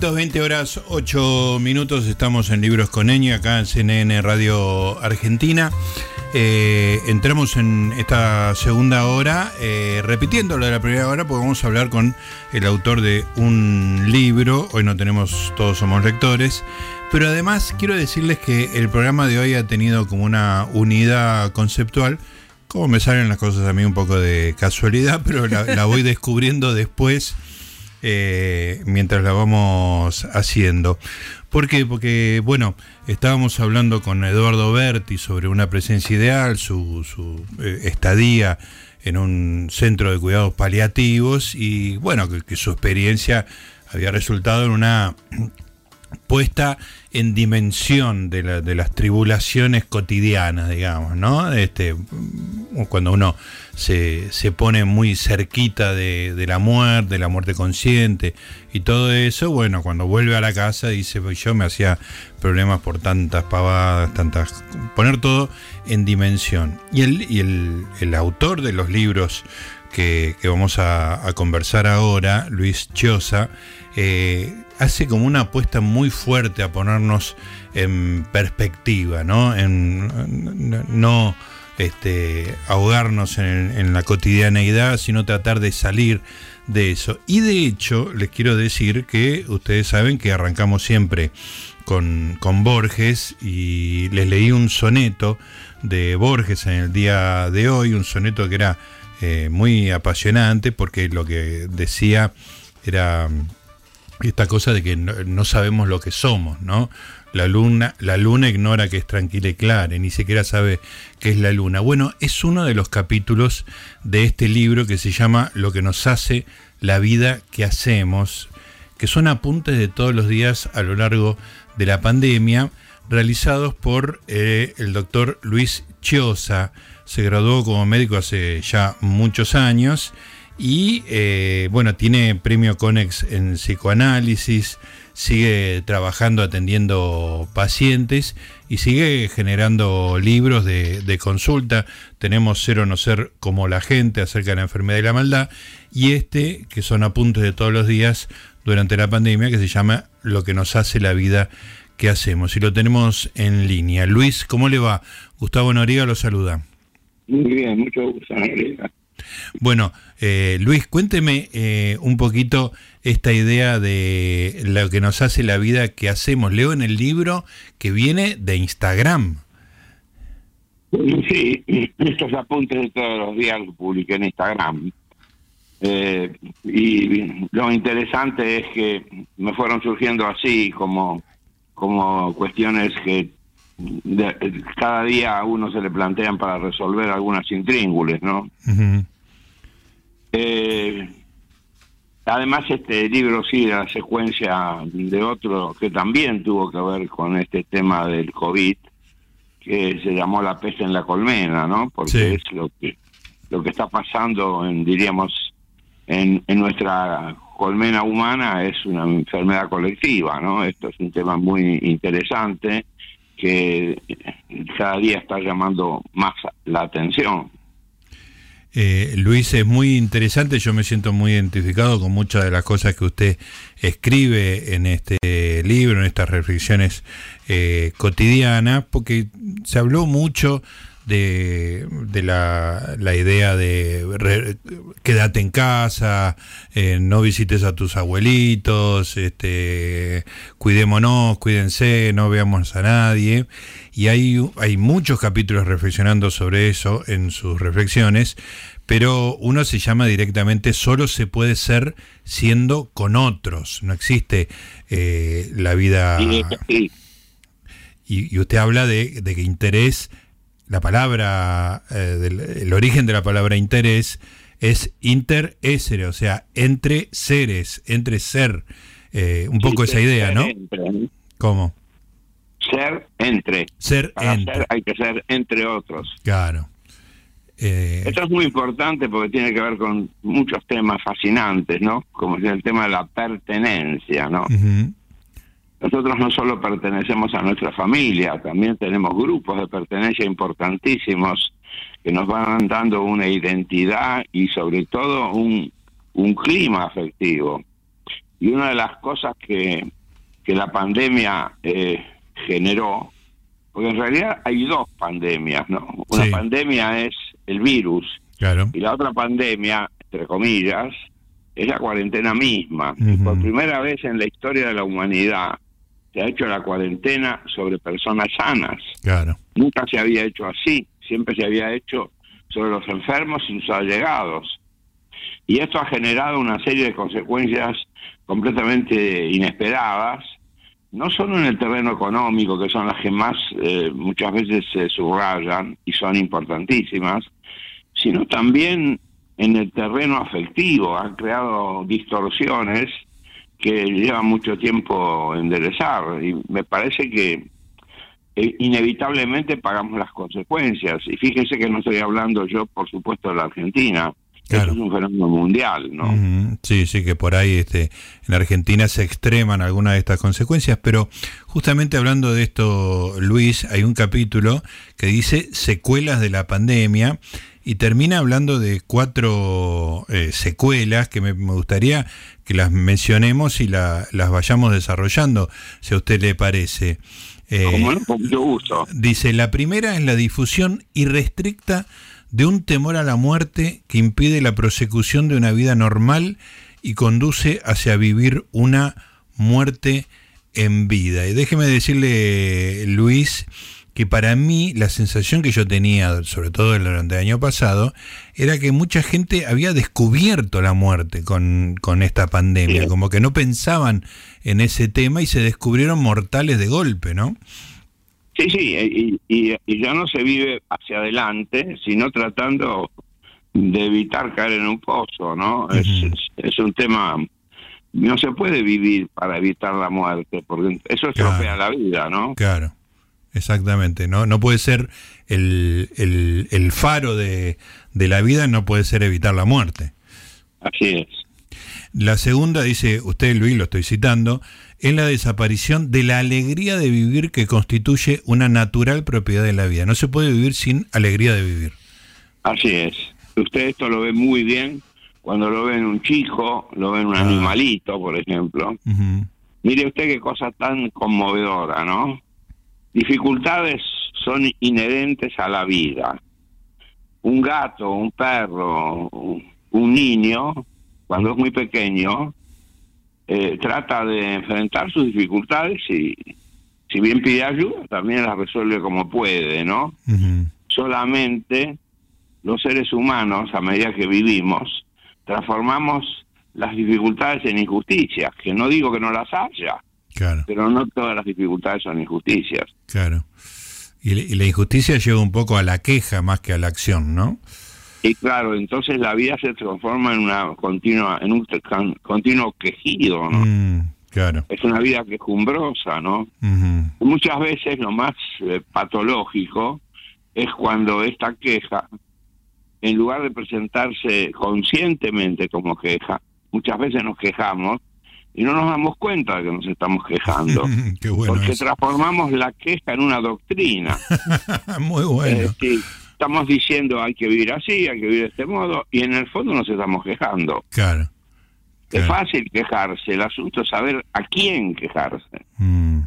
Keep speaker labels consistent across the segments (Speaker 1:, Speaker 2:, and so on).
Speaker 1: Amiguitos, 20 horas 8 minutos. Estamos en Libros con Eña, acá en CNN Radio Argentina. Eh, entramos en esta segunda hora, eh, repitiendo lo de la primera hora, porque vamos a hablar con el autor de un libro. Hoy no tenemos, todos somos lectores. Pero además quiero decirles que el programa de hoy ha tenido como una unidad conceptual. Como me salen las cosas a mí un poco de casualidad, pero la voy descubriendo después eh, mientras la vamos haciendo. ¿Por qué? Porque, bueno, estábamos hablando con Eduardo Berti sobre una presencia ideal, su, su eh, estadía en un centro de cuidados paliativos y, bueno, que, que su experiencia había resultado en una puesta en dimensión de, la, de, las tribulaciones cotidianas, digamos, ¿no? Este, cuando uno se, se pone muy cerquita de, la muerte, de la muerte consciente y todo eso, bueno, cuando vuelve a la casa dice, pues yo me hacía problemas por tantas pavadas, tantas... poner todo en dimensión. Y el, y el, el autor de los libros que, que vamos a, a, conversar ahora, Luis Chiosa, eh, hace como una apuesta muy fuerte a ponernos en perspectiva, ¿no? No este, ahogarnos en, en, la cotidianeidad, sino tratar de salir de eso. Y de hecho, les quiero decir que ustedes saben que arrancamos siempre con, con Borges y les leí un soneto de Borges en el día de hoy, un soneto que era eh, muy apasionante porque lo que decía era esta cosa de que no, sabemos lo que somos, ¿no? La luna, la luna ignora que es tranquila y clara, ni siquiera sabe qué es la luna. Bueno, es uno de los capítulos de este libro que se llama Lo que nos hace la vida que hacemos, que son apuntes de todos los días a lo largo de la pandemia, realizados por eh, el doctor Luis Chiosa. Se graduó como médico hace ya muchos años y eh, bueno, tiene premio Conex en psicoanálisis, sigue trabajando atendiendo pacientes y sigue generando libros de, consulta. Tenemos Cero No Ser como la gente acerca de la enfermedad y la maldad y este, que son apuntes de todos los días durante la pandemia, que se llama Lo que nos hace la vida que hacemos. Y lo tenemos en línea. Luis, ¿cómo le va? Gustavo Noriega lo saluda.
Speaker 2: Muy bien, mucho gusto, Noriega.
Speaker 1: Bueno, eh, Luis, cuénteme eh, un poquito esta idea de lo que nos hace la vida que hacemos. Leo en el libro que viene de Instagram.
Speaker 2: Sí, estos apuntes de todos los días los publiqué en Instagram. Eh, y lo interesante es que me fueron surgiendo así como, como cuestiones que de, cada día a uno se le plantean para resolver algunas intríngules, ¿no? Uh -huh. Eh, además, este libro sigue la secuencia de otro que también tuvo que ver con este tema del COVID, que se llamó La peste en la colmena, ¿no? Porque sí. es lo que lo que está pasando, en, diríamos, en, en nuestra colmena humana es una enfermedad colectiva, ¿no? Esto es un tema muy interesante que cada día está llamando más la atención.
Speaker 1: Eh, Luis, es muy interesante, yo me siento muy identificado con muchas de las cosas que usted escribe en este libro, en estas reflexiones eh, cotidianas, porque se habló mucho de, de la, la, idea de re, quédate en casa, eh, no visites a tus abuelitos, este, cuidémonos, cuídense, no veamos a nadie. Y hay, hay muchos capítulos reflexionando sobre eso en sus reflexiones, pero uno se llama directamente solo se puede ser siendo con otros, no existe eh, la vida... Y, usted habla de, de que interés la palabra, eh, del, el origen de la palabra interés es interésere, o sea, entre seres, entre ser, eh, un poco esa idea, ¿no?
Speaker 2: Entre.
Speaker 1: ¿Cómo?
Speaker 2: Ser entre.
Speaker 1: Ser
Speaker 2: Para
Speaker 1: entre.
Speaker 2: Ser hay que ser entre otros.
Speaker 1: Claro.
Speaker 2: Eh... Esto es muy importante porque tiene que ver con muchos temas fascinantes, ¿no? Como es el tema de la pertenencia, ¿no? Uh -huh. Nosotros no solo pertenecemos a nuestra familia, también tenemos grupos de pertenencia importantísimos que nos van dando una identidad y sobre todo un, un clima afectivo. Y una de las cosas que, que la pandemia eh, generó, porque en realidad hay dos pandemias, ¿no? Una
Speaker 1: Sí.
Speaker 2: pandemia es el virus
Speaker 1: Claro.
Speaker 2: y la otra pandemia, entre comillas, es la cuarentena misma. Y por primera vez en la historia de la humanidad se ha hecho la cuarentena sobre personas sanas.
Speaker 1: Claro.
Speaker 2: Nunca se había hecho así, siempre se había hecho sobre los enfermos y sus allegados. Y esto ha generado una serie de consecuencias completamente inesperadas, no solo en el terreno económico, que son las que más eh, muchas veces se subrayan y son importantísimas, sino también en el terreno afectivo. Han creado distorsiones que llevan mucho tiempo enderezar y me parece que eh, inevitablemente pagamos las consecuencias. Y fíjese que no estoy hablando yo, por supuesto, de la Argentina.
Speaker 1: Claro.
Speaker 2: Eso es un fenómeno mundial, ¿no?
Speaker 1: Sí, sí, que por ahí este, en Argentina se extreman algunas de estas consecuencias, pero justamente hablando de esto, Luis, hay un capítulo que dice secuelas de la pandemia y termina hablando de cuatro eh, secuelas que me, me gustaría que las mencionemos y la- las vayamos desarrollando, si a usted le parece. Eh,
Speaker 2: Como no, con mucho gusto.
Speaker 1: Dice, la primera es la difusión irrestricta de un temor a la muerte que impide la prosecución de una vida normal y conduce hacia vivir una muerte en vida. Y déjeme decirle, Luis, que para mí la sensación que yo tenía, sobre todo durante el año pasado, era que mucha gente había descubierto la muerte con, con esta pandemia,
Speaker 2: Sí.
Speaker 1: como que no pensaban en ese tema y se descubrieron mortales de golpe, ¿no?
Speaker 2: Sí, sí, y, y- y ya no se vive hacia adelante, sino tratando de evitar caer en un pozo, ¿no? es, es, es un tema... No se puede vivir para evitar la muerte, porque eso estropea la vida, ¿no?
Speaker 1: Claro, exactamente. No, no puede ser el, el, el faro de, de la vida, no puede ser evitar la muerte.
Speaker 2: Así es.
Speaker 1: La segunda, dice usted, Luis, lo estoy citando, es la desaparición de la alegría de vivir que constituye una natural propiedad de la vida. No se puede vivir sin alegría de vivir.
Speaker 2: Así es. Usted esto lo ve muy bien cuando lo ve en un chico, lo ve en un
Speaker 1: Ah.
Speaker 2: animalito, por ejemplo. Mire usted qué cosa tan conmovedora, ¿no? Dificultades son inherentes a la vida. Un gato, un perro, un niño, cuando es muy pequeño, eh, trata de enfrentar sus dificultades y, si bien pide ayuda, también las resuelve como puede, ¿no? solamente los seres humanos, a medida que vivimos, transformamos las dificultades en injusticias, que no digo que no las haya,
Speaker 1: Claro,
Speaker 2: pero no todas las dificultades son injusticias.
Speaker 1: claro. Y, la injusticia lleva un poco a la queja más que a la acción, ¿no?
Speaker 2: Y claro, entonces la vida se transforma en una continua, en un continuo quejido, ¿no?
Speaker 1: Mm, claro.
Speaker 2: Es una vida quejumbrosa, ¿no? Muchas veces lo más eh, patológico es cuando esta queja, en lugar de presentarse conscientemente como queja, muchas veces nos quejamos y no nos damos cuenta de que nos estamos quejando.
Speaker 1: Qué bueno
Speaker 2: porque
Speaker 1: eso.
Speaker 2: transformamos la queja en una doctrina.
Speaker 1: Muy
Speaker 2: Es
Speaker 1: bueno.
Speaker 2: decir, estamos diciendo hay que vivir así, hay que vivir de este modo, y en el fondo nos estamos quejando.
Speaker 1: Claro.
Speaker 2: Es fácil quejarse, el asunto es saber a quién quejarse.
Speaker 1: Mm.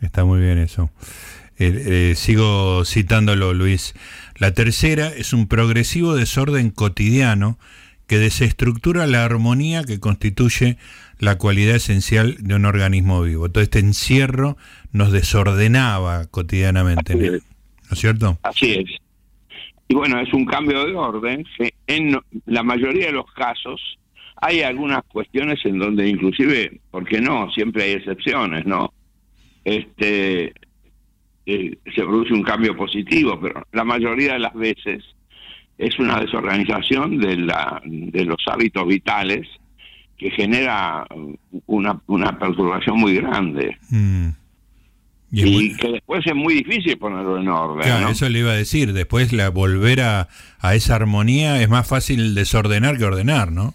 Speaker 1: Está muy bien eso. Eh, eh, sigo citándolo, Luis. La tercera es un progresivo desorden cotidiano que desestructura la armonía que constituye la cualidad esencial de un organismo vivo. Todo este encierro nos desordenaba cotidianamente,
Speaker 2: Así
Speaker 1: ¿no
Speaker 2: es.
Speaker 1: es cierto?
Speaker 2: Así es. Y bueno, es un cambio de orden. que En la mayoría de los casos hay algunas cuestiones en donde inclusive, porque no, siempre hay excepciones, ¿no? Este eh, se produce un cambio positivo, pero la mayoría de las veces es una desorganización de la de los hábitos vitales que genera una, una perturbación muy grande
Speaker 1: Mm. Y
Speaker 2: que después es muy difícil ponerlo en orden.
Speaker 1: Claro,
Speaker 2: ¿no?
Speaker 1: eso le iba a decir. Después la volver a, a esa armonía es más fácil desordenar que ordenar, ¿no?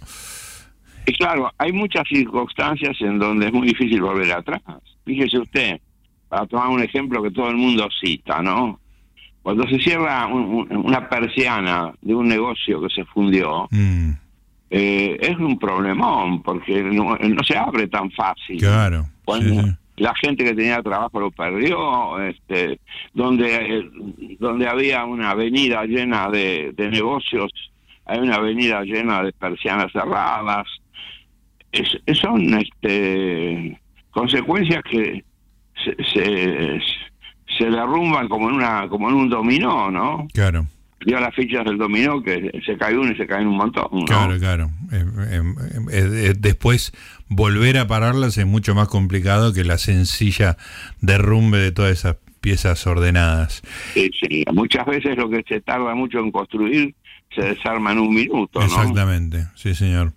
Speaker 2: Y claro, hay muchas circunstancias en donde es muy difícil volver atrás. Fíjese usted, para tomar un ejemplo que todo el mundo cita, ¿no? Cuando se cierra un- un- una persiana de un negocio que se fundió,
Speaker 1: Mm.
Speaker 2: eh, es un problemón porque no, se abre tan fácil.
Speaker 1: Claro.
Speaker 2: la gente que tenía trabajo lo perdió, este, donde, eh, donde había una avenida llena de, negocios, hay una avenida llena de persianas cerradas. Es, son este, consecuencias que se, se, se derrumban como en una como en un dominó, ¿no?
Speaker 1: Claro
Speaker 2: dio las fichas del dominó que se cae uno y se caen un montón.
Speaker 1: Claro, claro. Eh, eh, eh, después volver a pararlas es mucho más complicado que la sencilla derrumbe de todas esas piezas ordenadas.
Speaker 2: Sí, sí. Muchas veces lo que se tarda mucho en construir se desarma en un minuto.
Speaker 1: Exactamente, sí señor.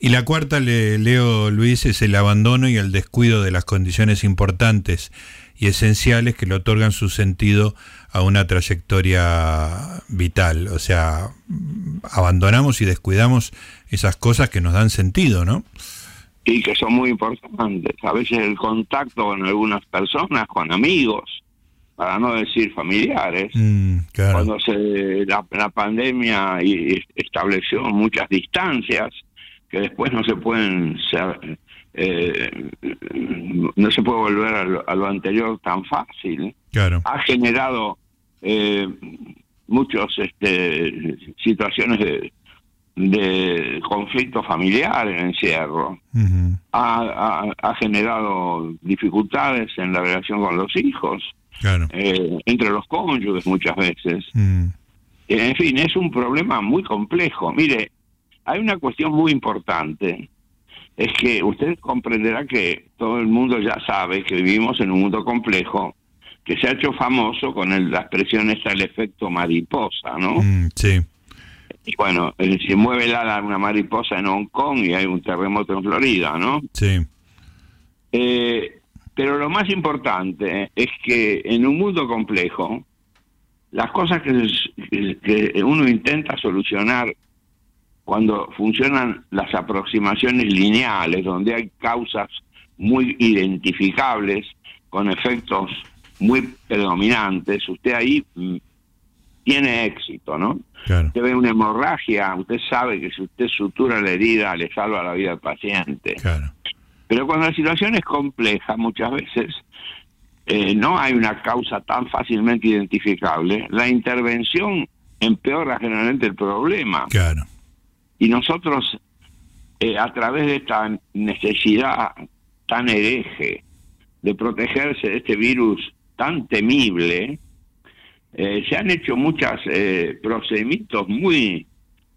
Speaker 1: Y la cuarta, le, Leo Luis, es el abandono y el descuido de las condiciones importantes y esenciales que le otorgan su sentido a una trayectoria vital. O sea, abandonamos y descuidamos esas cosas que nos dan sentido, ¿no?
Speaker 2: Y que son muy importantes. A veces el contacto con algunas personas, con amigos, para no decir familiares, mm, cuando se la, pandemia estableció muchas distancias que después no se pueden ser, eh, no se puede volver a lo, anterior tan fácil.
Speaker 1: Claro.
Speaker 2: Ha generado eh, muchas este, situaciones de, de conflicto familiar en encierro. ha, generado dificultades en la relación con los hijos, eh, entre los cónyuges muchas veces. Mm. En fin, es un problema muy complejo. Mire, hay una cuestión muy importante es que usted comprenderá que todo el mundo ya sabe que vivimos en un mundo complejo que se ha hecho famoso con el, la expresión esa el efecto mariposa, ¿no?
Speaker 1: Mm, sí.
Speaker 2: Y bueno, eh, se mueve el ala una mariposa en Hong Kong y hay un terremoto en Florida, ¿no?
Speaker 1: Sí.
Speaker 2: Eh, pero lo más importante es que en un mundo complejo, las cosas que, que uno intenta solucionar cuando funcionan las aproximaciones lineales, donde hay causas muy identificables con efectos muy predominantes, usted ahí mm, tiene éxito, ¿no? Usted ve una hemorragia, usted sabe que si usted sutura la herida le salva la vida al paciente. Pero cuando la situación es compleja, muchas veces eh, no hay una causa tan fácilmente identificable, la intervención empeora generalmente el problema.
Speaker 1: Claro.
Speaker 2: Y nosotros, eh, a través de esta necesidad tan hereje de protegerse de este virus tan temible, eh, se han hecho muchos eh, procedimientos muy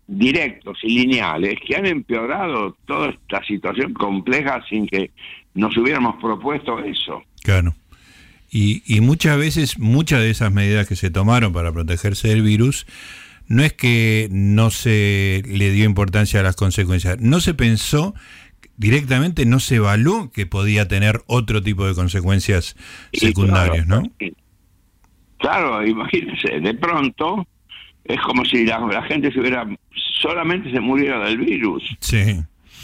Speaker 2: directos y lineales que han empeorado toda esta situación compleja sin que nos hubiéramos propuesto eso.
Speaker 1: Claro. Y, y muchas veces, muchas de esas medidas que se tomaron para protegerse del virus no es que no se le dio importancia a las consecuencias, no se pensó directamente, no se evaluó que podía tener otro tipo de consecuencias secundarias, ¿no?
Speaker 2: Claro, imagínense, de pronto es como si la, gente se hubiera, solamente se muriera del virus.
Speaker 1: Sí.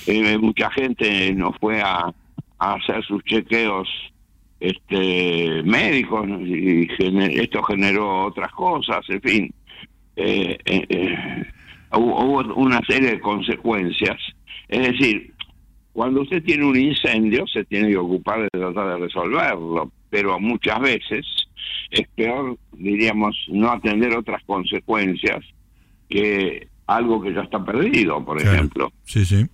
Speaker 2: Eh, mucha gente no fue a, hacer sus chequeos este médicos y esto generó otras cosas, en fin eh, eh, eh, hubo, una serie de consecuencias. Es decir, cuando usted tiene un incendio, se tiene que ocupar de tratar de resolverlo, pero muchas veces es peor, diríamos, no atender otras consecuencias que algo que ya está perdido, por ejemplo.
Speaker 1: Sí, sí.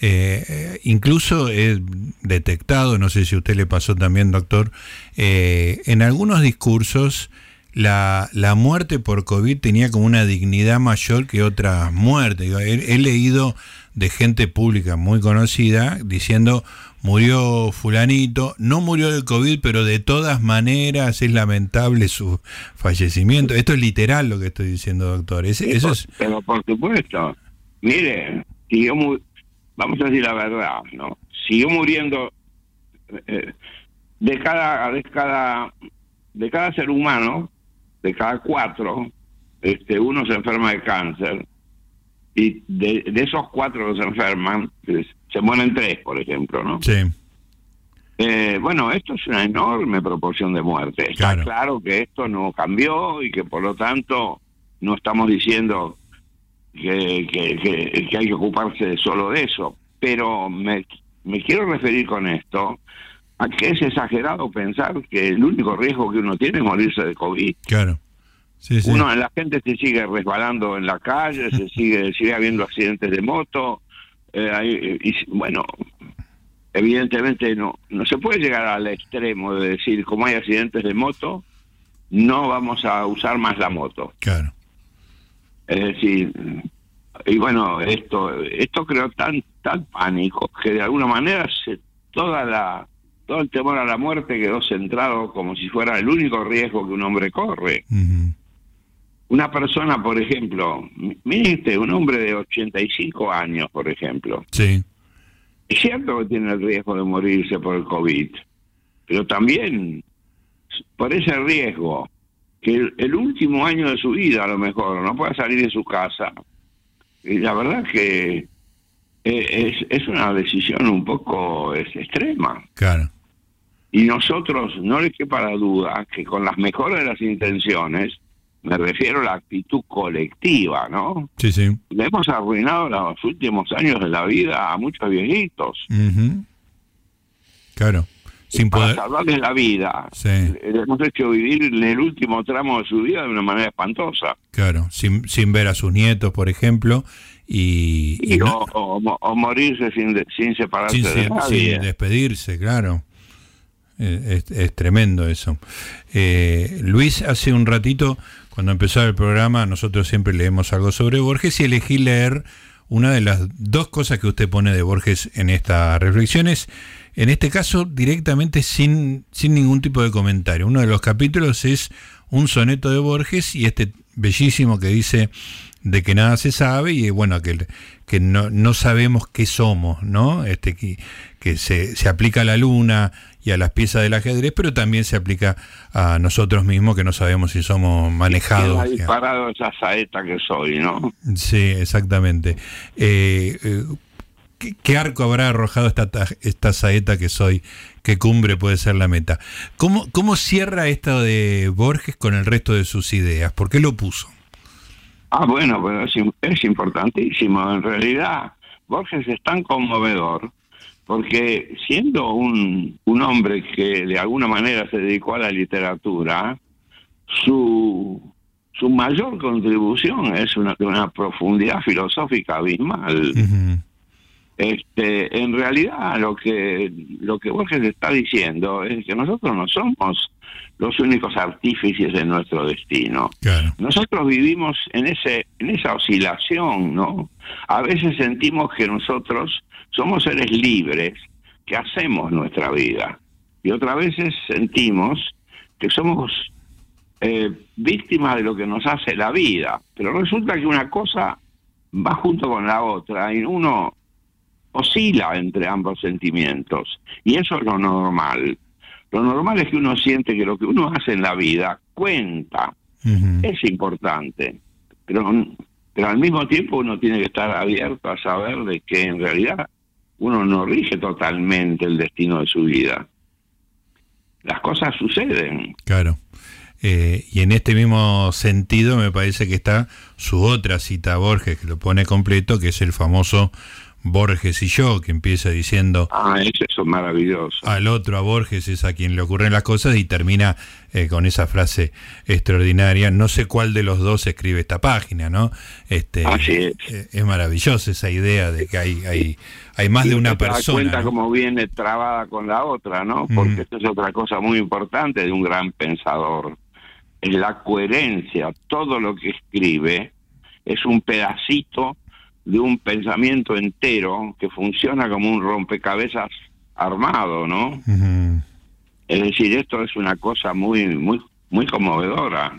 Speaker 1: Eh, incluso he detectado, no sé si a usted le pasó también, doctor, en algunos discursos la, la muerte por COVID tenía como una dignidad mayor que otras muertes. He, leído de gente pública muy conocida diciendo murió fulanito, no murió del COVID, pero de todas maneras es lamentable su fallecimiento. Esto es literal lo que estoy diciendo, doctor. eso es...
Speaker 2: Pero por supuesto, mire, siguió vamos a decir la verdad, ¿no? Siguió muriendo eh, de cada de cada de cada ser humano de cada cuatro, este, uno se enferma de cáncer y de, esos cuatro que se enferman, pues, se mueren tres, por ejemplo, ¿no?
Speaker 1: Sí.
Speaker 2: Eh, bueno, esto es una enorme proporción de muerte. Está claro. que esto no cambió y que por lo tanto no estamos diciendo que, que, que hay que ocuparse solo de eso. Pero me, me quiero referir con esto a que es exagerado pensar que el único riesgo que uno tiene es morirse de COVID.
Speaker 1: Claro.
Speaker 2: Uno, la gente se sigue resbalando en la calle, se sigue, sigue habiendo accidentes de moto. Eh, y, bueno, evidentemente no, no se puede llegar al extremo de decir, como hay accidentes de moto, no vamos a usar más la moto.
Speaker 1: Claro.
Speaker 2: Es decir, y bueno, esto esto creó tan tal pánico que de alguna manera se, toda la todo el temor a la muerte quedó centrado como si fuera el único riesgo que un hombre corre. Una persona, por ejemplo, mire un hombre de 85 años, por ejemplo.
Speaker 1: Sí.
Speaker 2: Es cierto que tiene el riesgo de morirse por el COVID, pero también por ese riesgo, que el, último año de su vida a lo mejor no pueda salir de su casa. Y la verdad que eh, es, es una decisión un poco es, extrema.
Speaker 1: Claro.
Speaker 2: Y nosotros, no les quepa la duda, que con las mejores de las intenciones, me refiero a la actitud colectiva, ¿no?
Speaker 1: Sí, sí.
Speaker 2: Le hemos arruinado los últimos años de la vida a muchos viejitos.
Speaker 1: Claro. Sin
Speaker 2: para salvarles la vida.
Speaker 1: Sí.
Speaker 2: Le hemos hecho vivir en el último tramo de su vida de una manera espantosa.
Speaker 1: Claro, sin, sin ver a sus nietos, por ejemplo, y...
Speaker 2: o, morirse sin, sin separarse de nadie.
Speaker 1: Sin despedirse, claro. Eh, es, tremendo eso. Eh, Luis, hace un ratito, cuando empezó el programa, nosotros siempre leemos algo sobre Borges y elegí leer una de las dos cosas que usted pone de Borges en esta reflexión es, en este caso, directamente sin, sin ningún tipo de comentario. Uno de los capítulos es un soneto de Borges y este bellísimo que dice de que nada se sabe y bueno, que, que no, no sabemos qué somos, ¿no? Este, que, que se, se aplica a la luna y a las piezas del ajedrez, pero también se aplica a nosotros mismos que no sabemos si somos manejados.
Speaker 2: Ha disparado esa saeta que soy, ¿no?
Speaker 1: Sí, exactamente. Eh, eh, ¿qué, arco habrá arrojado esta, esta saeta que soy? ¿Qué cumbre puede ser la meta? ¿Cómo, ¿Cómo cierra esto de Borges con el resto de sus ideas? ¿Por qué lo puso?
Speaker 2: Ah, bueno, pero es, es importantísimo. En realidad, Borges es tan conmovedor porque siendo un, un hombre que de alguna manera se dedicó a la literatura, su, su mayor contribución es una, una profundidad filosófica abismal. Este, en realidad lo que lo que Borges está diciendo es que nosotros no somos los únicos artífices de nuestro destino. Nosotros vivimos en ese en esa oscilación, ¿no? A veces sentimos que nosotros somos seres libres que hacemos nuestra vida. Y otras veces sentimos que somos eh, víctimas de lo que nos hace la vida, pero resulta que una cosa va junto con la otra y uno oscila entre ambos sentimientos. Y eso es lo normal. Lo normal es que uno siente que lo que uno hace en la vida cuenta, es importante, pero, pero al mismo tiempo uno tiene que estar abierto a saber de que en realidad uno no rige totalmente el destino de su vida. Las cosas suceden.
Speaker 1: Claro. Eh, y en este mismo sentido me parece que está su otra cita Borges, que lo pone completo, que es el famoso Borges y yo, que empieza diciendo...
Speaker 2: Ah, eso es maravilloso.
Speaker 1: Al otro, a Borges, es a quien le ocurren las cosas y termina eh, con esa frase extraordinaria. No sé cuál de los dos escribe esta página, ¿no? Este,
Speaker 2: Así es.
Speaker 1: Eh, es maravillosa esa idea de que hay, hay, hay más de una persona.
Speaker 2: Te cuenta cómo viene trabada con la otra, ¿no? Porque esto es otra cosa muy importante de un gran pensador. Es la coherencia. Todo lo que escribe es un pedacito de un pensamiento entero que funciona como un rompecabezas armado, ¿no? Es decir, esto es una cosa muy, muy, muy conmovedora.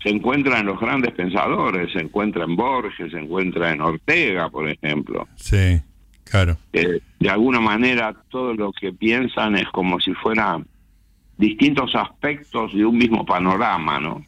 Speaker 2: Se encuentra en los grandes pensadores, se encuentra en Borges, se encuentra en Ortega, por ejemplo.
Speaker 1: Sí, claro.
Speaker 2: de alguna manera todo lo que piensan es como si fueran distintos aspectos de un mismo panorama, ¿no?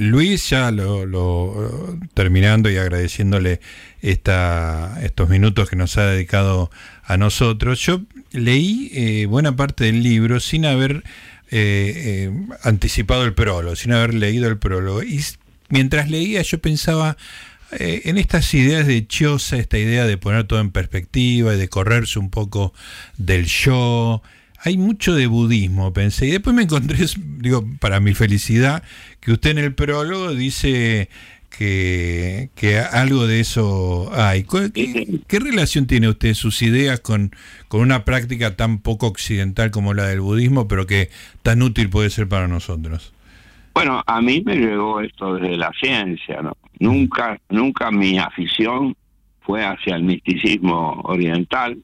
Speaker 1: Luis, ya lo, terminando y agradeciéndole esta, estos minutos que nos ha dedicado a nosotros, yo leí eh, buena parte del libro sin haber eh, eh, anticipado el prólogo, sin haber leído el prólogo. Y mientras leía yo pensaba en estas ideas de Chiosa, esta idea de poner todo en perspectiva y de correrse un poco del yo. Hay mucho de budismo, pensé. Y después me encontré, digo, para mi felicidad, que usted en el prólogo dice que, que algo de eso hay. ¿Qué, relación tiene usted sus ideas con, con una práctica tan poco occidental como la del budismo, pero que tan útil puede ser para nosotros?
Speaker 2: Bueno, a mí me llegó esto desde la ciencia, ¿no? Nunca, nunca mi afición fue hacia el misticismo oriental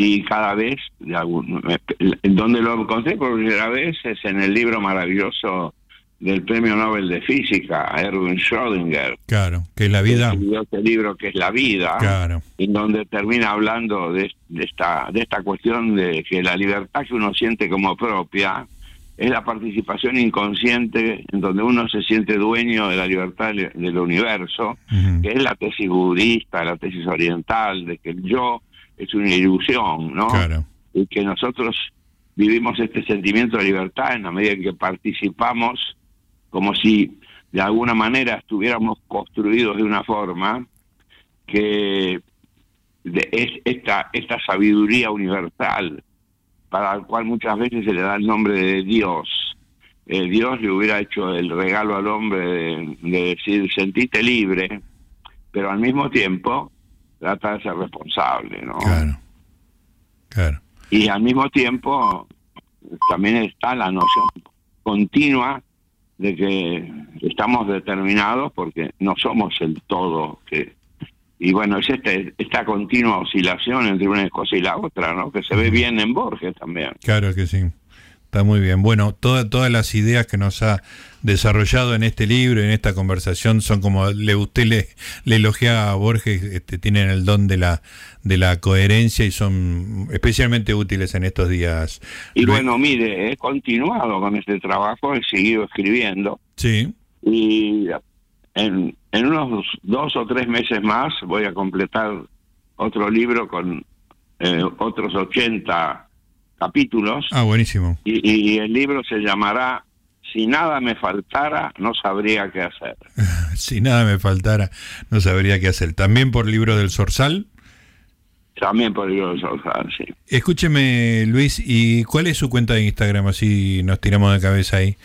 Speaker 2: y cada vez, de algún, donde lo encontré por primera vez es en el libro maravilloso del Premio Nobel de Física, Erwin Schrödinger.
Speaker 1: Claro, que es la vida.
Speaker 2: Este libro que es la vida,
Speaker 1: claro.
Speaker 2: en donde termina hablando de, de, esta de esta cuestión de que la libertad que uno siente como propia es la participación inconsciente en donde uno se siente dueño de la libertad del universo, uh -huh. que es la tesis budista, la tesis oriental, de que el yo es una ilusión, ¿no?
Speaker 1: Claro.
Speaker 2: Y que nosotros vivimos este sentimiento de libertad en la medida en que participamos como si de alguna manera estuviéramos construidos de una forma que de, es esta, esta sabiduría universal para el cual muchas veces se le da el nombre de Dios. Eh, Dios le hubiera hecho el regalo al hombre de, de decir, sentite libre, pero al mismo tiempo trata de ser responsable, ¿no?
Speaker 1: Claro, claro.
Speaker 2: Y al mismo tiempo también está la noción continua de que estamos determinados porque no somos el todo que y bueno es este, esta continua oscilación entre una cosa y la otra no que se ve bien en Borges también
Speaker 1: claro que sí está muy bien. Bueno toda, todas las ideas que nos ha desarrollado en este libro en esta conversación son como le usted le, le elogia a Borges este, tienen el don de la de la coherencia y son especialmente útiles en estos días.
Speaker 2: Y bueno mire he continuado con este trabajo he seguido escribiendo.
Speaker 1: Sí.
Speaker 2: Y en, en unos dos o tres meses más voy a completar otro libro con eh, otros 80 capítulos.
Speaker 1: Ah, buenísimo.
Speaker 2: Y, y, el libro se llamará Si nada me faltara, no sabría qué hacer.
Speaker 1: si nada me faltara, no sabría qué hacer. ¿También por libro del Sorsal?
Speaker 2: También por libro del Sorsal, sí.
Speaker 1: Escúcheme, Luis, ¿y cuál es su cuenta de Instagram? Así nos tiramos de cabeza ahí.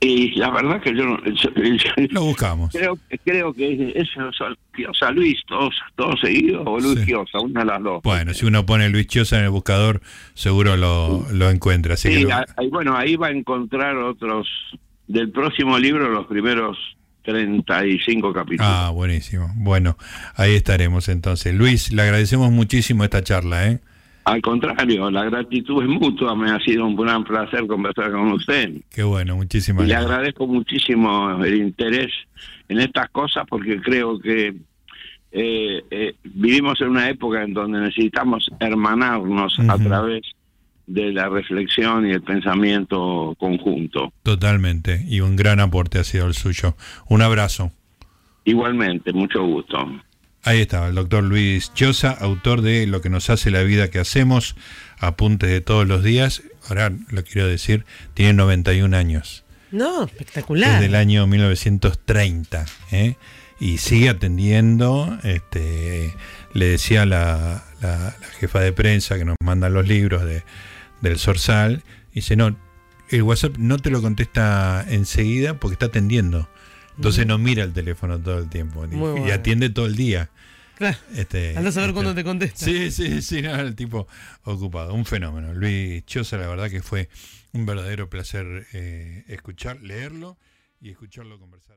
Speaker 2: Y la verdad que yo, yo, yo
Speaker 1: lo buscamos.
Speaker 2: Creo, creo que es Giosa Luis, todos, todos seguidos, o Luis sí. Giosa, una de las dos.
Speaker 1: Bueno, si uno pone Luis Giosa en el buscador, seguro lo, lo encuentra. Así
Speaker 2: sí,
Speaker 1: que lo...
Speaker 2: bueno, ahí va a encontrar otros del próximo libro, los primeros 35 capítulos.
Speaker 1: Ah, buenísimo. Bueno, ahí estaremos entonces. Luis, le agradecemos muchísimo esta charla, ¿eh?
Speaker 2: Al contrario, la gratitud es mutua. Me ha sido un gran placer conversar con usted.
Speaker 1: Qué bueno, muchísimas
Speaker 2: gracias. Le agradezco muchísimo el interés en estas cosas porque creo que eh, eh, vivimos en una época en donde necesitamos hermanarnos uh -huh. a través de la reflexión y el pensamiento conjunto.
Speaker 1: Totalmente, y un gran aporte ha sido el suyo. Un abrazo.
Speaker 2: Igualmente, mucho gusto.
Speaker 1: Ahí estaba el doctor Luis Chosa, autor de Lo que nos hace la vida que hacemos, apuntes de todos los días. Ahora lo quiero decir, tiene 91 años.
Speaker 3: No, espectacular.
Speaker 1: Desde el año 1930. ¿eh? Y sigue atendiendo. Este, le decía la, la, la, jefa de prensa que nos manda los libros de, del Sorsal. Dice: No, el WhatsApp no te lo contesta enseguida porque está atendiendo. Entonces no mira el teléfono todo el tiempo y, bueno. y, atiende todo el día.
Speaker 3: Claro. Este, Anda a saber este, cuándo te contesta.
Speaker 1: Sí, sí, sí, no, el tipo ocupado. Un fenómeno. Luis Chosa, la verdad que fue un verdadero placer eh, escuchar, leerlo y escucharlo conversar.